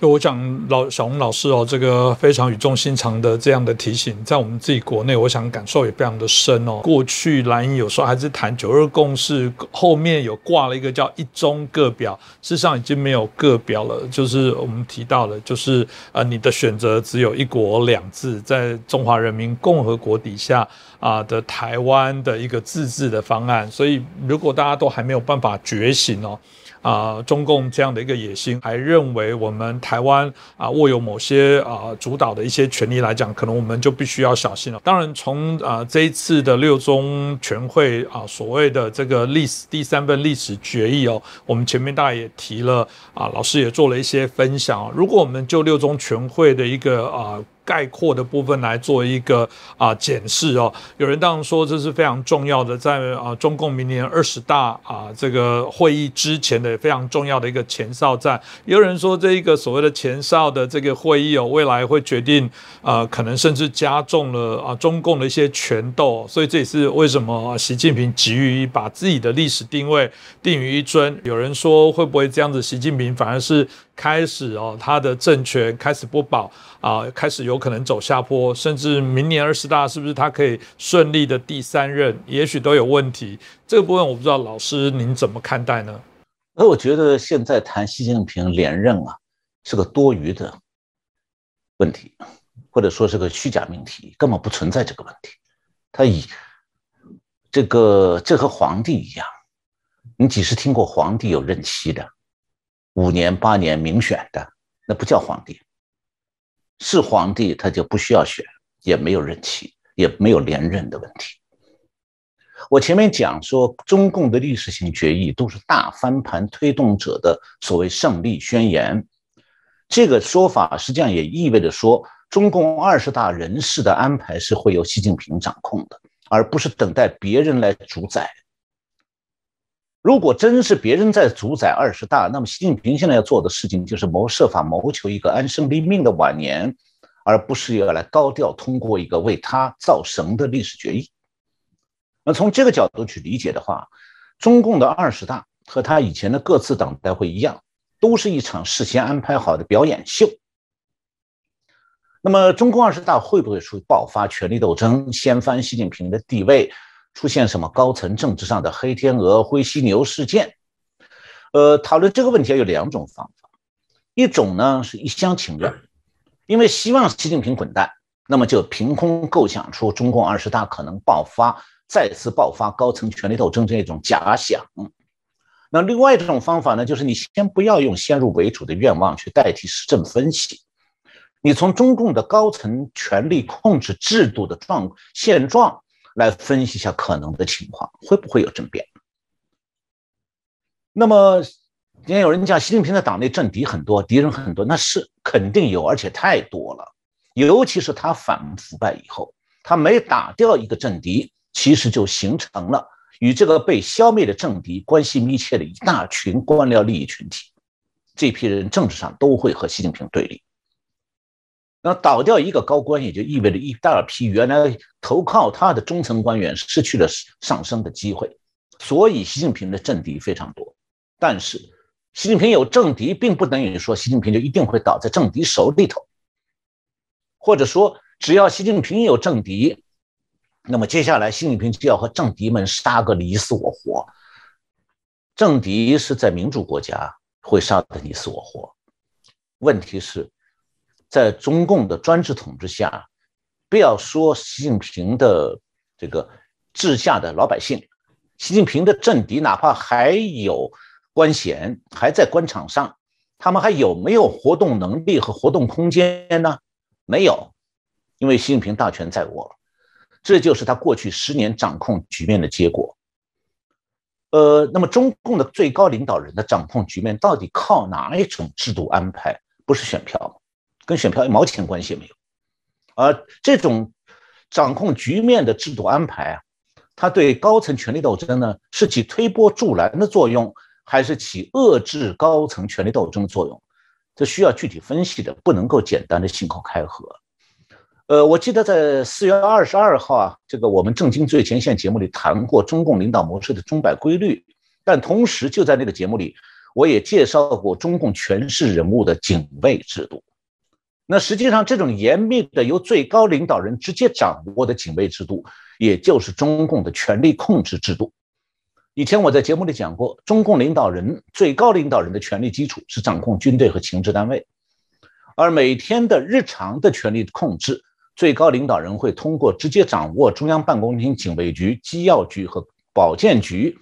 我讲老小红老师哦，这个非常语重心长的这样的提醒，在我们自己国内，我想感受也非常的深哦。过去蓝营有时候还是谈九二共识，后面有挂了一个叫一中各表，事实上已经没有各表了。就是我们提到了，就是呃，你的选择只有一国两制，在中华人民共和国底下啊的台湾的一个自治的方案。所以，如果大家都还没有办法觉醒哦。啊，中共这样的一个野心，还认为我们台湾啊握有某些啊主导的一些权利来讲，可能我们就必须要小心了。当然，从啊这一次的六中全会啊所谓的这个历史第三份历史决议哦，我们前面大家也提了啊，老师也做了一些分享。如果我们就六中全会的一个啊。概括的部分来做一个啊检视哦，有人当然说这是非常重要的，在啊中共明年二十大啊这个会议之前的非常重要的一个前哨战。也有人说这一个所谓的前哨的这个会议哦，未来会决定啊可能甚至加重了啊中共的一些权斗，所以这也是为什么习近平急于把自己的历史定位定于一尊。有人说会不会这样子，习近平反而是？开始哦，他的政权开始不保啊，开始有可能走下坡，甚至明年二十大是不是他可以顺利的第三任，也许都有问题。这个部分我不知道老师您怎么看待呢？那我觉得现在谈习近平连任啊，是个多余的问题，或者说是个虚假命题，根本不存在这个问题。他以这个这和皇帝一样，你几时听过皇帝有任期的？五年八年民选的，那不叫皇帝。是皇帝他就不需要选，也没有任期，也没有连任的问题。我前面讲说，中共的历史性决议都是大翻盘推动者的所谓胜利宣言。这个说法实际上也意味着说，中共二十大人事的安排是会由习近平掌控的，而不是等待别人来主宰。如果真是别人在主宰二十大，那么习近平现在要做的事情就是谋设法谋求一个安身立命的晚年，而不是要来高调通过一个为他造神的历史决议。那从这个角度去理解的话，中共的二十大和他以前的各次党代会一样，都是一场事先安排好的表演秀。那么，中共二十大会不会出爆发权力斗争，掀翻习近平的地位，出现什么高层政治上的黑天鹅、灰犀牛事件？呃，讨论这个问题有两种方法，一种呢是一厢情愿，因为希望习近平滚蛋，那么就凭空构想出中共二十大可能爆发、再次爆发高层权力斗争这种假想。那另外一种方法呢，就是你先不要用先入为主的愿望去代替实证分析。你从中共的高层权力控制制度的状现状来分析一下可能的情况，会不会有政变？那么，今天有人讲习近平的党内政敌很多，敌人很多，那是肯定有，而且太多了。尤其是他反腐败以后，他每打掉一个政敌，其实就形成了与这个被消灭的政敌关系密切的一大群官僚利益群体。这批人政治上都会和习近平对立。那倒掉一个高官，也就意味着一大批原来投靠他的中层官员失去了上升的机会，所以习近平的政敌非常多。但是，习近平有政敌，并不等于说习近平就一定会倒在政敌手里头，或者说只要习近平有政敌，那么接下来习近平就要和政敌们杀个你死我活。政敌是在民主国家会杀的你死我活，问题是。在中共的专制统治下，不要说习近平的这个治下的老百姓，习近平的政敌，哪怕还有官衔，还在官场上，他们还有没有活动能力和活动空间呢？没有，因为习近平大权在握，这就是他过去十年掌控局面的结果。呃，那么中共的最高领导人的掌控局面，到底靠哪一种制度安排？不是选票吗？跟选票一毛钱关系也没有，而这种掌控局面的制度安排啊，它对高层权力斗争呢，是起推波助澜的作用，还是起遏制高层权力斗争的作用？这需要具体分析的，不能够简单的信口开河。呃，我记得在四月二十二号啊，这个我们《正经最前线》节目里谈过中共领导模式的钟摆规律，但同时就在那个节目里，我也介绍过中共权势人物的警卫制度。那实际上，这种严密的由最高领导人直接掌握的警卫制度，也就是中共的权力控制制度。以前我在节目里讲过，中共领导人最高领导人的权力基础是掌控军队和情治单位，而每天的日常的权力控制，最高领导人会通过直接掌握中央办公厅警卫局、机要局和保健局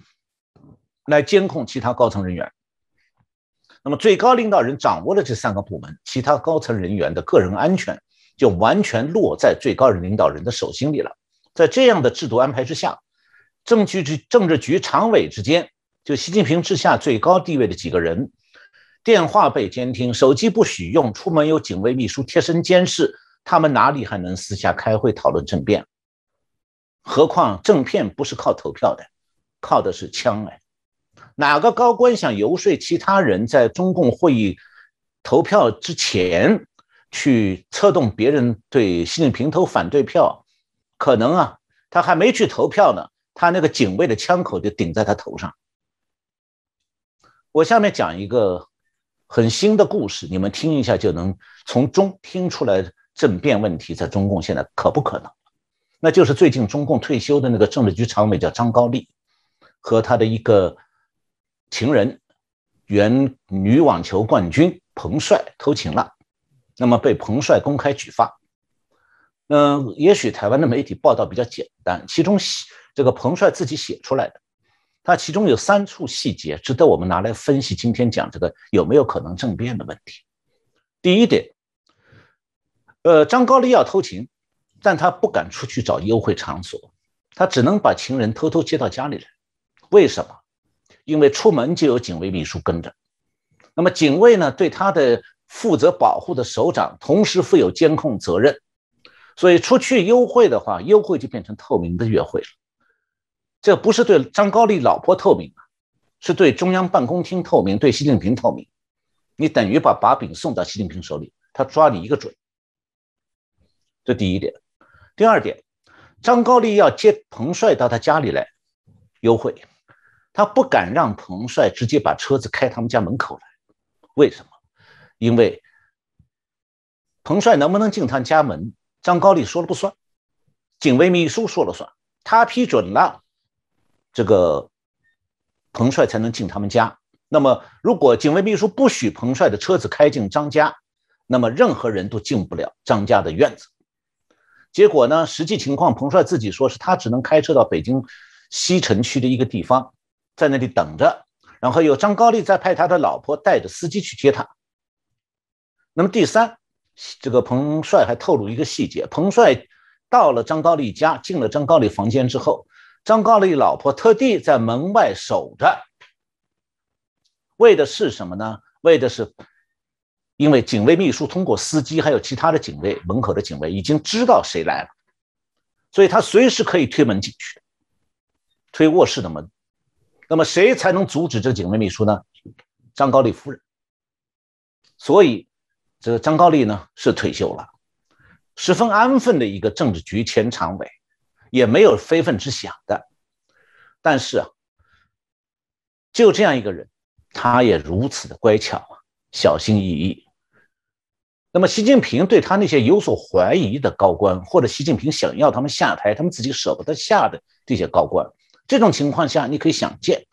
来监控其他高层人员。那么最高领导人掌握了这三个部门，其他高层人员的个人安全就完全落在最高领导人的手心里了。在这样的制度安排之下，政局局政治局常委之间，就习近平之下最高地位的几个人，电话被监听，手机不许用，出门有警卫秘书贴身监视，他们哪里还能私下开会讨论政变？何况政变不是靠投票的，靠的是枪哎。哪个高官想游说其他人在中共会议投票之前去策动别人对习近平投反对票？可能啊，他还没去投票呢，他那个警卫的枪口就顶在他头上。我下面讲一个很新的故事，你们听一下就能从中听出来政变问题在中共现在可不可能？那就是最近中共退休的那个政治局常委叫张高丽和他的一个。情人，原女网球冠军彭帅偷情了，那么被彭帅公开举发。嗯，也许台湾的媒体报道比较简单，其中写这个彭帅自己写出来的，他其中有三处细节值得我们拿来分析。今天讲这个有没有可能政变的问题。第一点，呃，张高丽要偷情，但他不敢出去找幽会场所，他只能把情人偷偷接到家里来。为什么？因为出门就有警卫秘书跟着，那么警卫呢，对他的负责保护的首长同时负有监控责任，所以出去幽会的话，幽会就变成透明的约会了。这不是对张高丽老婆透明啊，是对中央办公厅透明，对习近平透明。你等于把把柄送到习近平手里，他抓你一个准。这第一点。第二点，张高丽要接彭帅到他家里来幽会。他不敢让彭帅直接把车子开他们家门口来，为什么？因为彭帅能不能进他家门，张高丽说了不算，警卫秘书说了算，他批准了，这个彭帅才能进他们家。那么，如果警卫秘书不许彭帅的车子开进张家，那么任何人都进不了张家的院子。结果呢？实际情况，彭帅自己说是他只能开车到北京西城区的一个地方，在那里等着，然后有张高丽再派他的老婆带着司机去接他。那么第三，这个彭帅还透露一个细节：彭帅到了张高丽家，进了张高丽房间之后，张高丽老婆特地在门外守着，为的是什么呢？为的是，因为警卫秘书通过司机还有其他的警卫，门口的警卫已经知道谁来了，所以他随时可以推门进去，推卧室的门。那么谁才能阻止这个警卫秘书呢？张高丽夫人。所以。这个张高丽呢是退休了，十分安分的一个政治局前常委，也没有非分之想的。但是啊，就这样一个人，他也如此的乖巧啊，小心翼翼。那么习近平对他那些有所怀疑的高官，或者习近平想要他们下台，他们自己舍不得下的这些高官，这种情况下，你可以想见，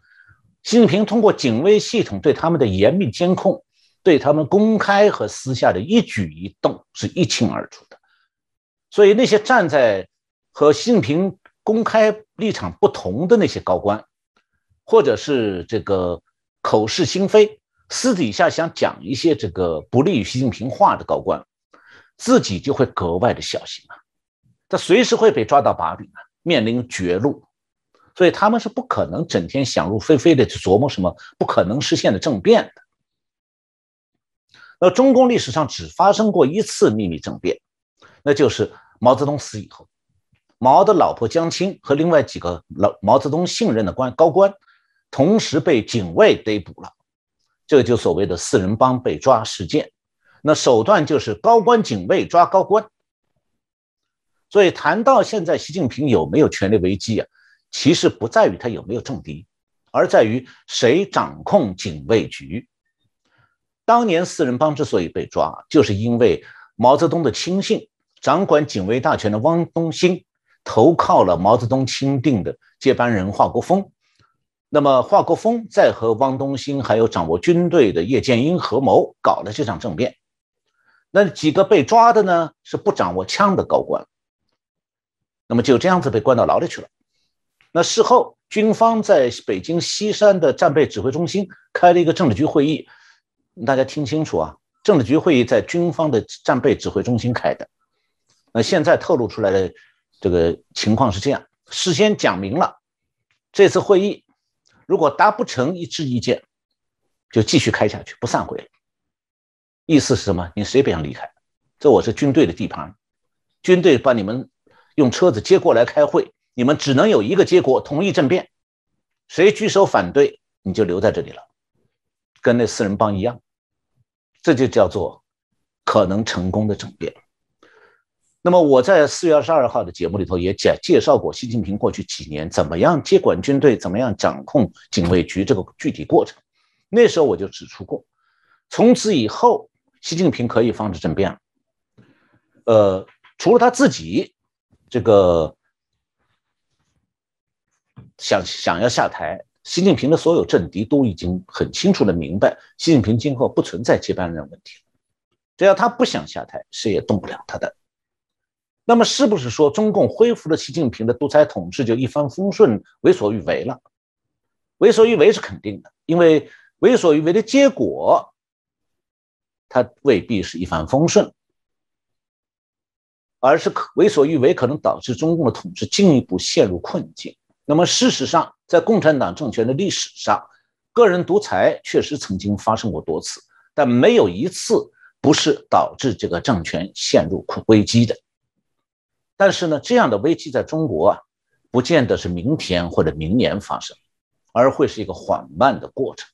习近平通过警卫系统对他们的严密监控。对他们公开和私下的一举一动是一清二楚的，所以那些站在和习近平公开立场不同的那些高官，或者是这个口是心非、私底下想讲一些这个不利于习近平话的高官，自己就会格外的小心啊，他随时会被抓到把柄啊，面临绝路，所以他们是不可能整天想入非非的去琢磨什么不可能实现的政变的。那中共历史上只发生过一次秘密政变，那就是毛泽东死以后，毛的老婆江青和另外几个老毛泽东信任的官高官，同时被警卫逮捕了，这就所谓的四人帮被抓事件。那手段就是高官警卫抓高官。所以谈到现在习近平有没有权力危机啊，其实不在于他有没有政敌，而在于谁掌控警卫局。当年四人帮之所以被抓，就是因为毛泽东的亲信、掌管警卫大权的汪东兴投靠了毛泽东钦定的接班人华国锋。那么华国锋在和汪东兴还有掌握军队的叶剑英合谋，搞了这场政变。那几个被抓的呢，是不掌握枪的高官。那么就这样子被关到牢里去了。那事后，军方在北京西山的战备指挥中心开了一个政治局会议。大家听清楚啊！政治局会议在军方的战备指挥中心开的。那现在透露出来的这个情况是这样：事先讲明了，这次会议如果达不成一致意见，就继续开下去，不散会。意思是什么？你谁也别想离开，这我是军队的地盘，军队把你们用车子接过来开会，你们只能有一个结果：同意政变。谁举手反对，你就留在这里了。跟那四人帮一样。这就叫做可能成功的政变。那么我在四月二十二号的节目里头也介介绍过习近平过去几年怎么样接管军队，怎么样掌控警卫局这个具体过程。那时候我就指出过，从此以后，习近平可以防止政变了。呃，除了他自己这个想想要下台。习近平的所有政敌都已经很清楚的明白，习近平今后不存在接班人问题只要他不想下台，谁也动不了他的。那么，是不是说中共恢复了习近平的独裁统治就一帆风顺、为所欲为了？为所欲为是肯定的，因为为所欲为的结果，它未必是一帆风顺，而是可为所欲为可能导致中共的统治进一步陷入困境。那么，事实上，在共产党政权的历史上，个人独裁确实曾经发生过多次，但没有一次不是导致这个政权陷入危机的。但是呢，这样的危机在中国啊，不见得是明天或者明年发生，而会是一个缓慢的过程。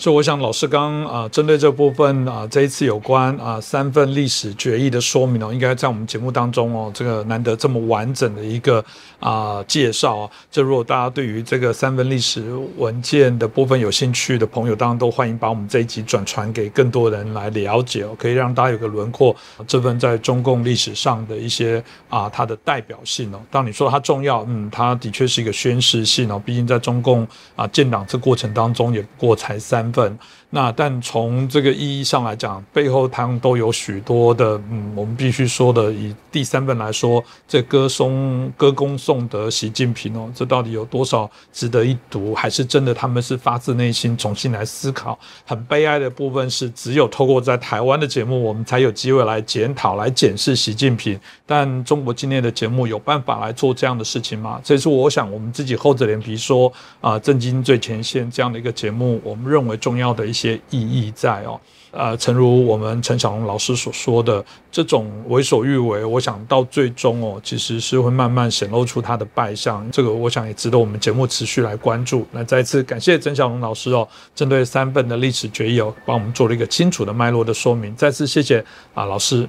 所以我想老师刚啊针对这部分啊这一次有关啊三份历史决议的说明哦，应该在我们节目当中哦，这个难得这么完整的一个啊介绍啊。这如果大家对于这个三份历史文件的部分有兴趣的朋友，当然都欢迎把我们这一集转传给更多人来了解哦，可以让大家有个轮廓。这份在中共历史上的一些啊它的代表性哦，当你说它重要，嗯，它的确是一个宣示性哦，毕竟在中共啊建党这过程当中也不过才三。分那，但从这个意义上来讲，背后他们都有许多的，嗯，我们必须说的，以第三份来说，这歌颂、歌功颂德习近平哦，这到底有多少值得一读？还是真的他们是发自内心重新来思考？很悲哀的部分是，只有透过在台湾的节目，我们才有机会来检讨、来检视习近平。但中国今天的节目有办法来做这样的事情吗？这是我想我们自己厚着脸皮说啊，震惊最前线这样的一个节目，我们认为重要的一些意义在哦，呃，诚如我们陈小龙老师所说的，这种为所欲为，我想到最终哦，其实是会慢慢显露出他的败相。这个我想也值得我们节目持续来关注。那再次感谢陈小龙老师哦，针对三份的历史决议哦，帮我们做了一个清楚的脉络的说明。再次谢谢啊，老师。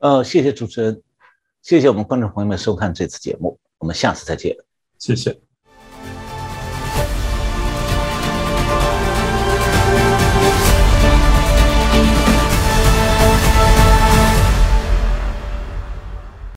呃，谢谢主持人，谢谢我们观众朋友们收看这次节目，我们下次再见。谢谢。